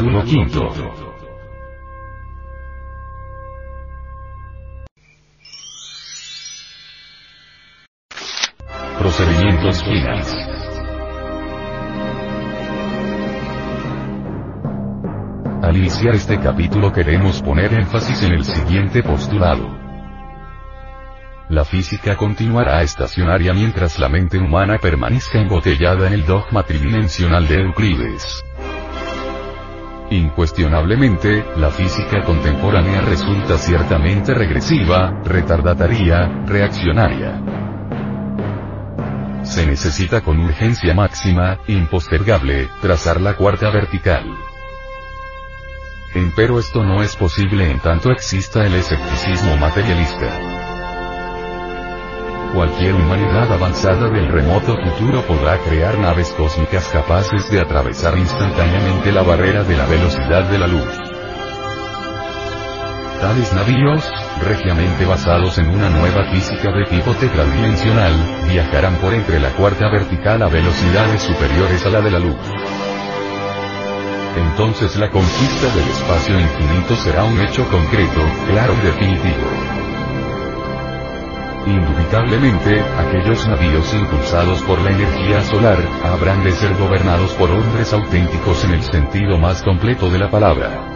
Capítulo. Procedimientos finales. Al iniciar este capítulo queremos poner énfasis en el siguiente postulado. La física continuará estacionaria mientras la mente humana permanezca embotellada en el dogma tridimensional de Euclides. Incuestionablemente, la física contemporánea resulta ciertamente regresiva, retardataria, reaccionaria. Se necesita con urgencia máxima, impostergable, trazar la cuarta vertical. Empero esto no es posible en tanto exista el escepticismo materialista. Cualquier humanidad avanzada del remoto futuro podrá crear naves cósmicas capaces de atravesar instantáneamente la barrera de la velocidad de la luz. Tales navíos, regiamente basados en una nueva física de tipo tetradimensional, viajarán por entre la cuarta vertical a velocidades superiores a la de la luz. Entonces la conquista del espacio infinito será un hecho concreto, claro y definitivo. Indubitablemente, aquellos navíos impulsados por la energía solar, habrán de ser gobernados por hombres auténticos en el sentido más completo de la palabra.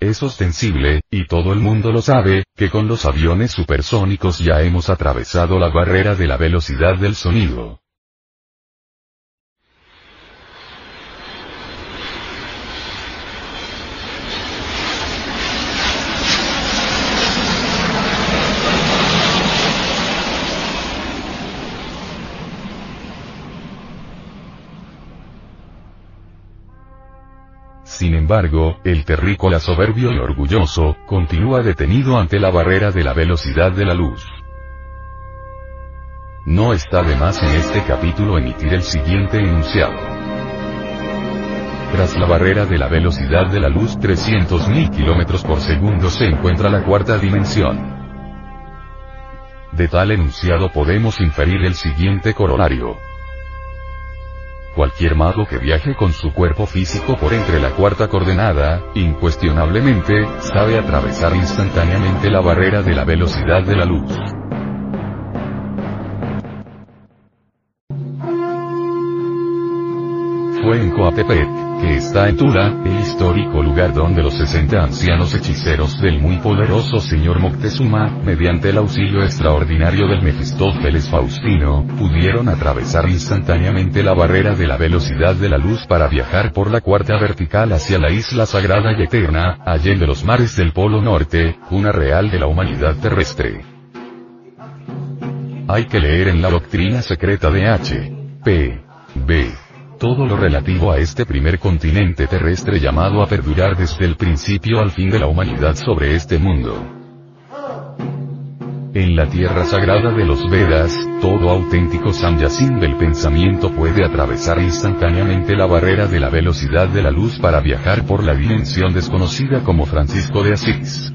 Es ostensible, y todo el mundo lo sabe, que con los aviones supersónicos ya hemos atravesado la barrera de la velocidad del sonido. Sin embargo, el terrícola soberbio y orgulloso, continúa detenido ante la barrera de la velocidad de la luz. No está de más en este capítulo emitir el siguiente enunciado. Tras la barrera de la velocidad de la luz 300.000 km por segundo se encuentra la cuarta dimensión. De tal enunciado podemos inferir el siguiente corolario. Cualquier mago que viaje con su cuerpo físico por entre la cuarta coordenada, incuestionablemente, sabe atravesar instantáneamente la barrera de la velocidad de la luz. Fue en Coatepec, que está en Tula, el histórico lugar donde los 60 ancianos hechiceros del muy poderoso señor Moctezuma, mediante el auxilio extraordinario del Mefistófeles Faustino, pudieron atravesar instantáneamente la barrera de la velocidad de la luz para viajar por la cuarta vertical hacia la isla sagrada y eterna, de los mares del Polo Norte, una real de la humanidad terrestre. Hay que leer en la doctrina secreta de H. P. Todo lo relativo a este primer continente terrestre llamado a perdurar desde el principio al fin de la humanidad sobre este mundo. En la tierra sagrada de los Vedas, todo auténtico Samyasin del pensamiento puede atravesar instantáneamente la barrera de la velocidad de la luz para viajar por la dimensión desconocida como Francisco de Asís.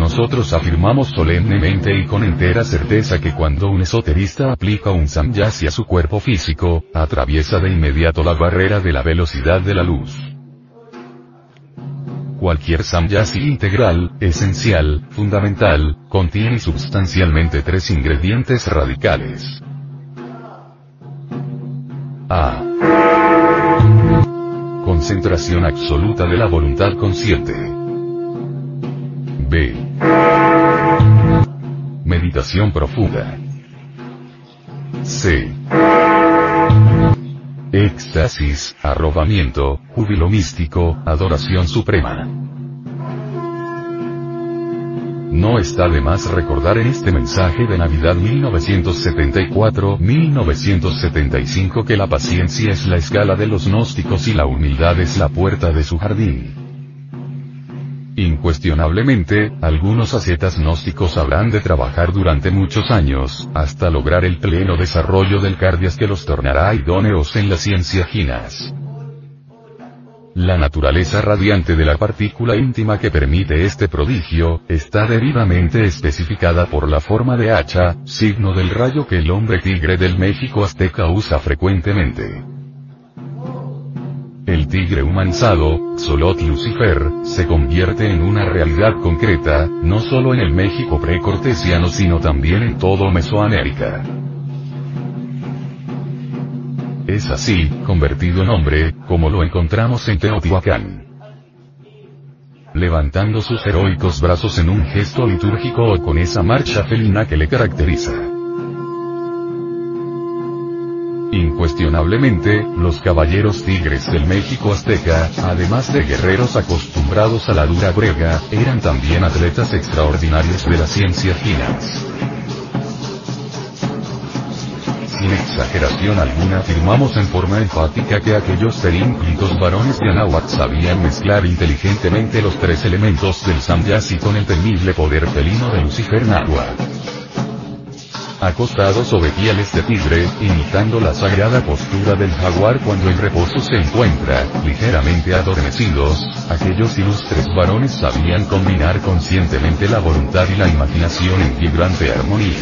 Nosotros afirmamos solemnemente y con entera certeza que cuando un esoterista aplica un samyasi a su cuerpo físico, atraviesa de inmediato la barrera de la velocidad de la luz. Cualquier samyasi integral, esencial, fundamental, contiene substancialmente tres ingredientes radicales. A. Concentración absoluta de la voluntad consciente. B. Meditación profunda. etc. Éxtasis, arrobamiento, júbilo místico, adoración suprema. No está de más recordar en este mensaje de Navidad 1974-1975 que la paciencia es la escala de los gnósticos y la humildad es la puerta de su jardín. Incuestionablemente, algunos ascetas gnósticos habrán de trabajar durante muchos años, hasta lograr el pleno desarrollo del cardias que los tornará idóneos en la ciencia ginas. La naturaleza radiante de la partícula íntima que permite este prodigio, está debidamente especificada por la forma de hacha, signo del rayo que el hombre tigre del México azteca usa frecuentemente. El tigre humanizado, Solot Lucifer, se convierte en una realidad concreta, no solo en el México precortesiano sino también en todo Mesoamérica. Es así, convertido en hombre, como lo encontramos en Teotihuacán. Levantando sus heroicos brazos en un gesto litúrgico o con esa marcha felina que le caracteriza. Incuestionablemente, los caballeros tigres del México azteca, además de guerreros acostumbrados a la dura brega, eran también atletas extraordinarios de las ciencias finas. Sin exageración alguna afirmamos en forma enfática que aquellos perínclitos varones de Anáhuac sabían mezclar inteligentemente los tres elementos del Samyasi con el temible poder felino de Lucifer Náhuac acostados sobre pieles de tigre, imitando la sagrada postura del jaguar cuando en reposo se encuentra, ligeramente adormecidos, aquellos ilustres varones sabían combinar conscientemente la voluntad y la imaginación en vibrante armonía.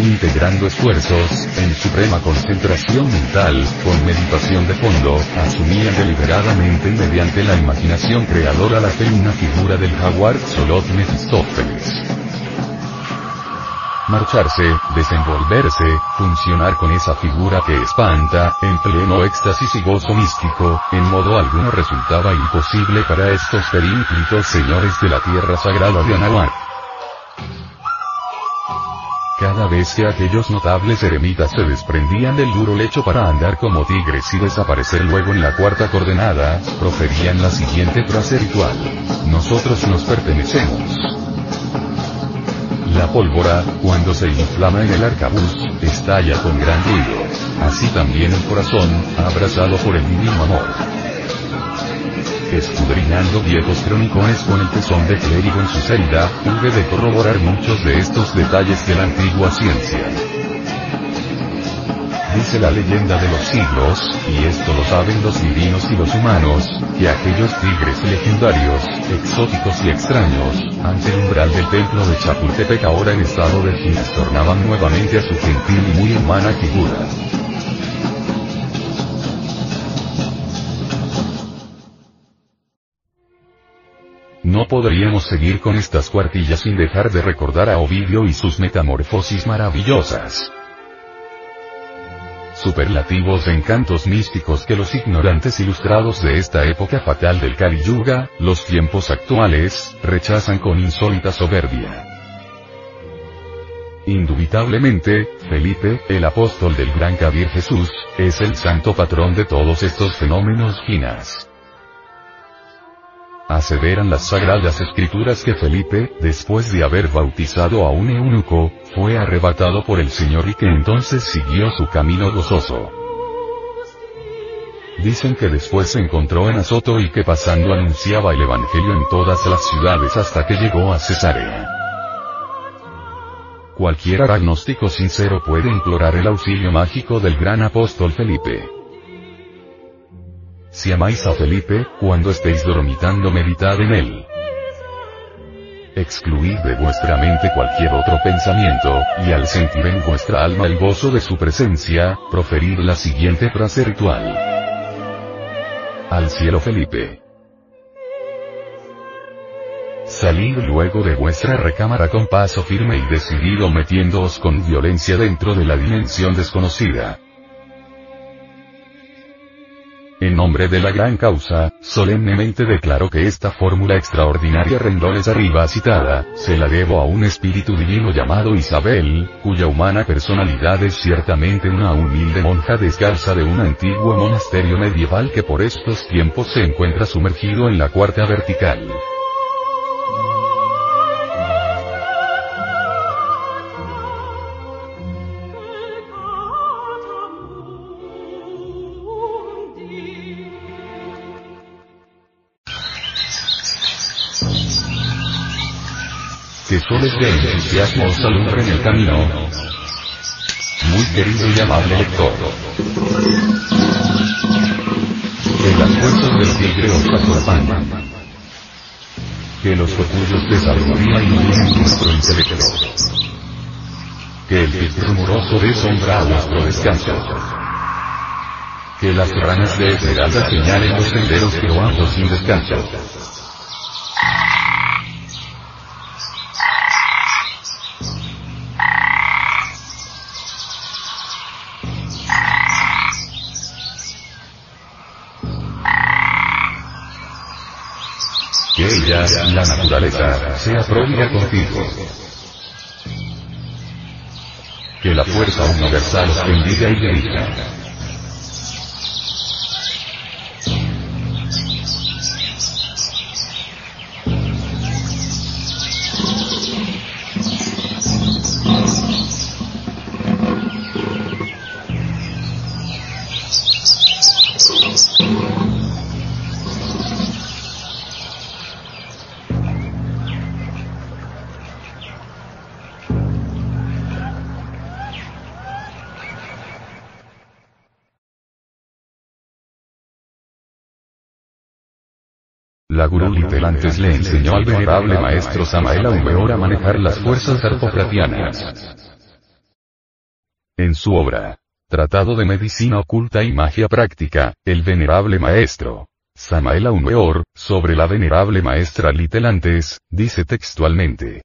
Integrando esfuerzos, en suprema concentración mental, con meditación de fondo, asumían deliberadamente y mediante la imaginación creadora la fe figura del jaguar Solot Mefistófeles marcharse, desenvolverse, funcionar con esa figura que espanta, en pleno éxtasis y gozo místico, en modo alguno resultaba imposible para estos perínclitos señores de la tierra sagrada de Anahuac. Cada vez que aquellos notables eremitas se desprendían del duro lecho para andar como tigres y desaparecer luego en la cuarta coordenada, proferían la siguiente frase ritual. Nosotros nos pertenecemos. La pólvora, cuando se inflama en el arcabuz, estalla con gran ruido. Así también el corazón, abrazado por el divino amor. Escudriñando viejos cronicones con el tesón de clérigo en su celda, hube de corroborar muchos de estos detalles de la antigua ciencia. Dice la leyenda de los siglos, y esto lo saben los divinos y los humanos, que aquellos tigres legendarios, exóticos y extraños, ante el umbral del templo de Chapultepec ahora en estado de giras tornaban nuevamente a su gentil y muy humana figura. No podríamos seguir con estas cuartillas sin dejar de recordar a Ovidio y sus metamorfosis maravillosas superlativos encantos místicos que los ignorantes ilustrados de esta época fatal del Kali Yuga, los tiempos actuales, rechazan con insólita soberbia. Indubitablemente, Felipe, el apóstol del gran Kabir Jesús, es el santo patrón de todos estos fenómenos finas. Aseveran las sagradas escrituras que Felipe, después de haber bautizado a un eunuco, fue arrebatado por el Señor y que entonces siguió su camino gozoso. Dicen que después se encontró en Azoto y que pasando anunciaba el Evangelio en todas las ciudades hasta que llegó a Cesarea. Cualquier agnóstico sincero puede implorar el auxilio mágico del gran apóstol Felipe. Si amáis a Felipe, cuando estéis dormitando meditad en él. Excluid de vuestra mente cualquier otro pensamiento, y al sentir en vuestra alma el gozo de su presencia, proferid la siguiente frase ritual. Al cielo Felipe. Salid luego de vuestra recámara con paso firme y decidido metiéndoos con violencia dentro de la dimensión desconocida. Nombre de la gran causa, solemnemente declaro que esta fórmula extraordinaria renglones arriba citada, se la debo a un espíritu divino llamado Isabel, cuya humana personalidad es ciertamente una humilde monja descalza de un antiguo monasterio medieval que por estos tiempos se encuentra sumergido en la cuarta vertical. Que soles de entusiasmo os alumbren el camino. Muy querido y amable lector. Que las fuerzas del tigre os acompañen. Que los capullos de sabiduría iluminen nuestro intelecto. Que el pit rumoroso dé sombra a vuestro descanso. Que las ranas de esmeralda señalen los senderos que sin descanso La naturaleza, sea pródiga contigo. Que la fuerza universal os bendiga y dirija. La gurú Litelantes le enseñó al venerable maestro Samael Aumeor a manejar las fuerzas arpofratianas. En su obra, Tratado de Medicina Oculta y Magia Práctica, el venerable maestro, Samael Aumeor, sobre la venerable maestra Litelantes, dice textualmente.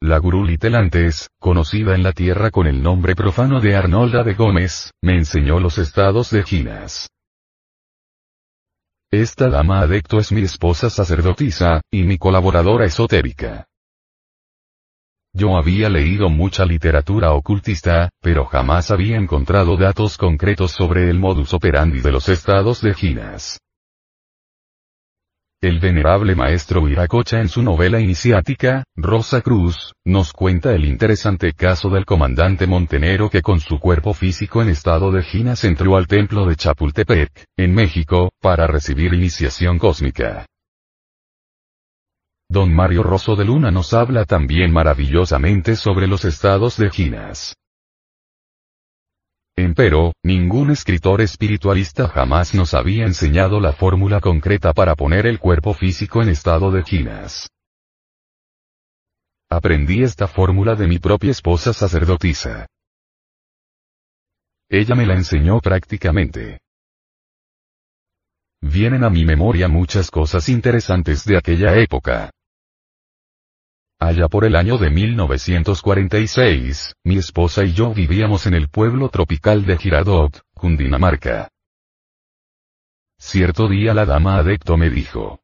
La gurú Litelantes, conocida en la tierra con el nombre profano de Arnolda de Gómez, me enseñó los estados de Ginas. Esta dama adecto es mi esposa sacerdotisa, y mi colaboradora esotérica. Yo había leído mucha literatura ocultista, pero jamás había encontrado datos concretos sobre el modus operandi de los estados de Ginas. El venerable maestro Viracocha en su novela iniciática, Rosa Cruz, nos cuenta el interesante caso del comandante montenero que con su cuerpo físico en estado de ginas entró al templo de Chapultepec, en México, para recibir iniciación cósmica. Don Mario Rosso de Luna nos habla también maravillosamente sobre los estados de ginas. Empero, ningún escritor espiritualista jamás nos había enseñado la fórmula concreta para poner el cuerpo físico en estado de ginas. Aprendí esta fórmula de mi propia esposa sacerdotisa. Ella me la enseñó prácticamente. Vienen a mi memoria muchas cosas interesantes de aquella época. Allá por el año de 1946, mi esposa y yo vivíamos en el pueblo tropical de Girardot, Cundinamarca. Cierto día la dama adecto me dijo.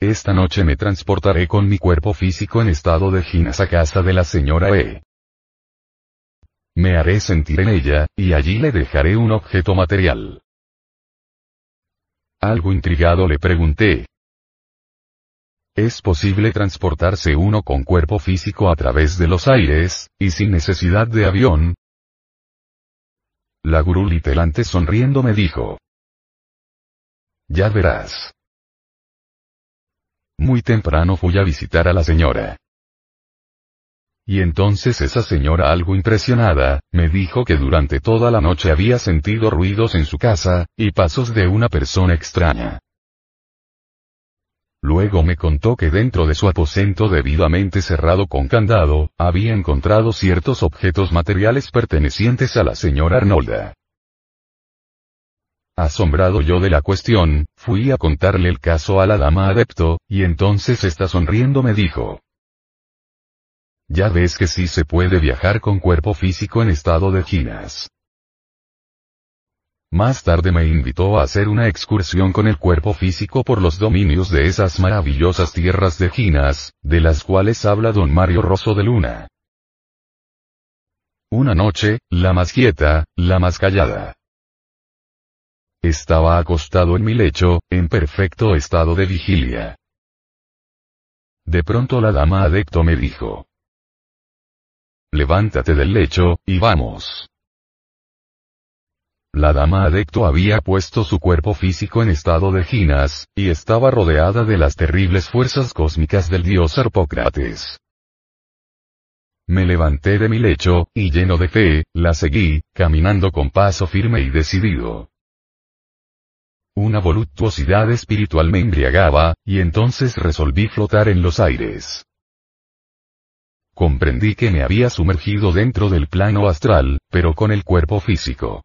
Esta noche me transportaré con mi cuerpo físico en estado de ginas a casa de la señora E. Me haré sentir en ella, y allí le dejaré un objeto material. Algo intrigado le pregunté, es posible transportarse uno con cuerpo físico a través de los aires, y sin necesidad de avión. La gurú sonriendo me dijo. Ya verás. Muy temprano fui a visitar a la señora. Y entonces esa señora algo impresionada, me dijo que durante toda la noche había sentido ruidos en su casa, y pasos de una persona extraña. Luego me contó que dentro de su aposento debidamente cerrado con candado, había encontrado ciertos objetos materiales pertenecientes a la señora Arnolda. Asombrado yo de la cuestión, fui a contarle el caso a la dama adepto, y entonces esta sonriendo me dijo. Ya ves que sí se puede viajar con cuerpo físico en estado de ginas. Más tarde me invitó a hacer una excursión con el cuerpo físico por los dominios de esas maravillosas tierras de Ginas, de las cuales habla don Mario Rosso de Luna. Una noche, la más quieta, la más callada. Estaba acostado en mi lecho, en perfecto estado de vigilia. De pronto la dama adecto me dijo. Levántate del lecho, y vamos. La dama adecto había puesto su cuerpo físico en estado de ginas, y estaba rodeada de las terribles fuerzas cósmicas del dios Arpócrates. Me levanté de mi lecho, y lleno de fe, la seguí, caminando con paso firme y decidido. Una voluptuosidad espiritual me embriagaba, y entonces resolví flotar en los aires. Comprendí que me había sumergido dentro del plano astral, pero con el cuerpo físico.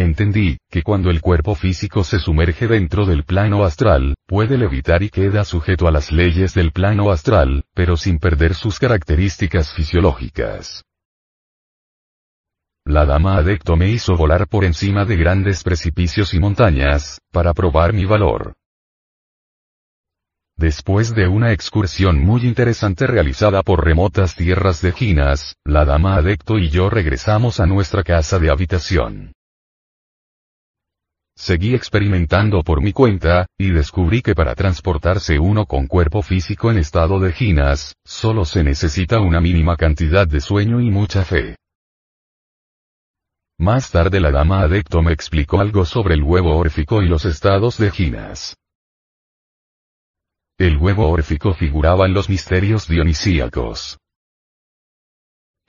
Entendí, que cuando el cuerpo físico se sumerge dentro del plano astral, puede levitar y queda sujeto a las leyes del plano astral, pero sin perder sus características fisiológicas. La dama adecto me hizo volar por encima de grandes precipicios y montañas, para probar mi valor. Después de una excursión muy interesante realizada por remotas tierras de Ginas, la dama adecto y yo regresamos a nuestra casa de habitación. Seguí experimentando por mi cuenta, y descubrí que para transportarse uno con cuerpo físico en estado de ginas, solo se necesita una mínima cantidad de sueño y mucha fe. Más tarde la dama adecto me explicó algo sobre el huevo órfico y los estados de ginas. El huevo órfico figuraba en los misterios dionisíacos.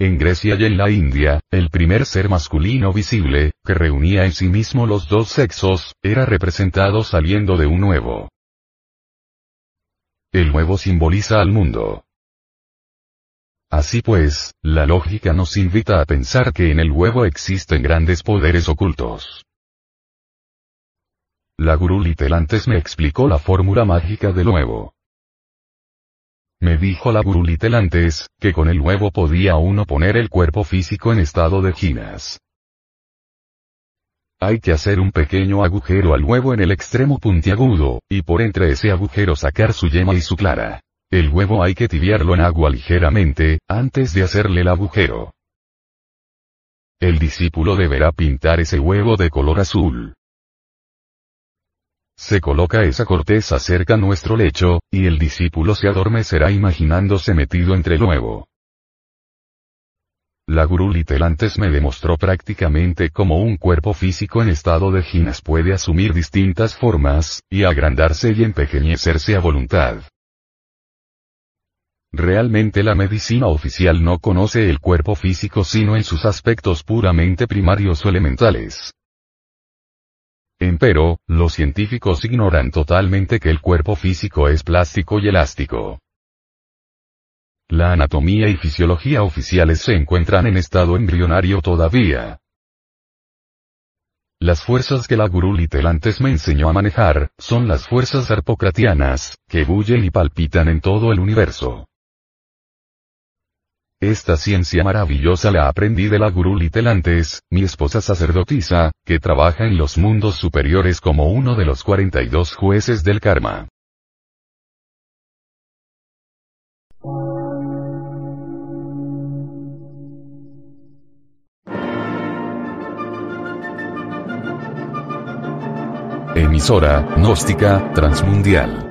En Grecia y en la India, el primer ser masculino visible, que reunía en sí mismo los dos sexos, era representado saliendo de un huevo. El huevo simboliza al mundo. Así pues, la lógica nos invita a pensar que en el huevo existen grandes poderes ocultos. La gurú Litelantes me explicó la fórmula mágica del huevo. Me dijo la Litelantes, que con el huevo podía uno poner el cuerpo físico en estado de ginas. Hay que hacer un pequeño agujero al huevo en el extremo puntiagudo, y por entre ese agujero sacar su yema y su clara. El huevo hay que tibiarlo en agua ligeramente, antes de hacerle el agujero. El discípulo deberá pintar ese huevo de color azul. Se coloca esa corteza cerca nuestro lecho, y el discípulo se adormecerá imaginándose metido entre el huevo. La gurú Litelantes me demostró prácticamente cómo un cuerpo físico en estado de ginas puede asumir distintas formas, y agrandarse y empequeñecerse a voluntad. Realmente la medicina oficial no conoce el cuerpo físico sino en sus aspectos puramente primarios o elementales. Empero, los científicos ignoran totalmente que el cuerpo físico es plástico y elástico. La anatomía y fisiología oficiales se encuentran en estado embrionario todavía. Las fuerzas que la gurú Litelantes me enseñó a manejar, son las fuerzas arpocratianas, que bullen y palpitan en todo el universo. Esta ciencia maravillosa la aprendí de la gurú Litelantes, mi esposa sacerdotisa, que trabaja en los mundos superiores como uno de los 42 jueces del karma. Emisora, gnóstica, transmundial